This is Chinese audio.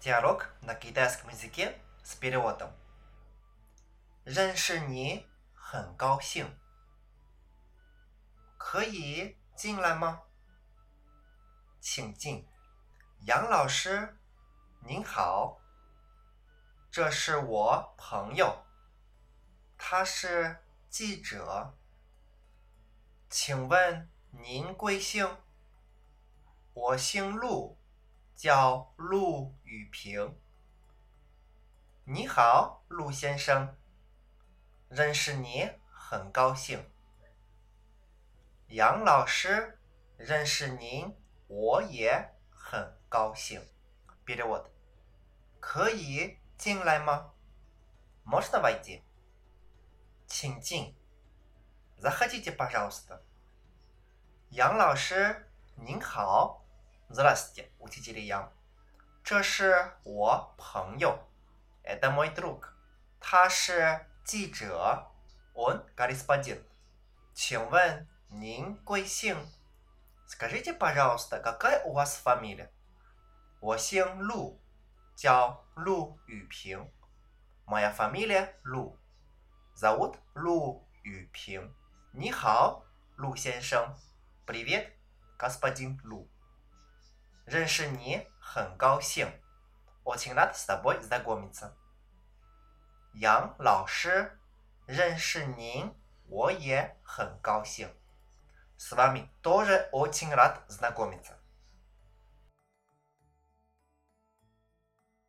Диалог на китайском языке с переводом. 认识你很高兴，可以进来吗？请进。杨老师，您好，这是我朋友，他是记者。请问您贵姓？我姓陆。叫陆 雨平。你好，陆先生，认识你很高兴。杨老师，认识您我也很高兴。别的我的，可以进来吗？Можно войти？请进。Заходите, пожалуйста。杨老师，您好。Здравствуйте, учитель Ян。 这是我朋友，это мой друг。他是记者，он корреспондент。请问您贵姓？Скажите, пожалуйста, какая у вас фамилия？我姓陆，叫陆雨平。Моя фамилия Лу。Зовут Лу 雨平。你好，陆先生。Привет, господин Лу。认识你 很高兴。Очень рад с тобой знакомиться。杨老师，认识您我也很高兴。С вами тоже очень рад знакомиться。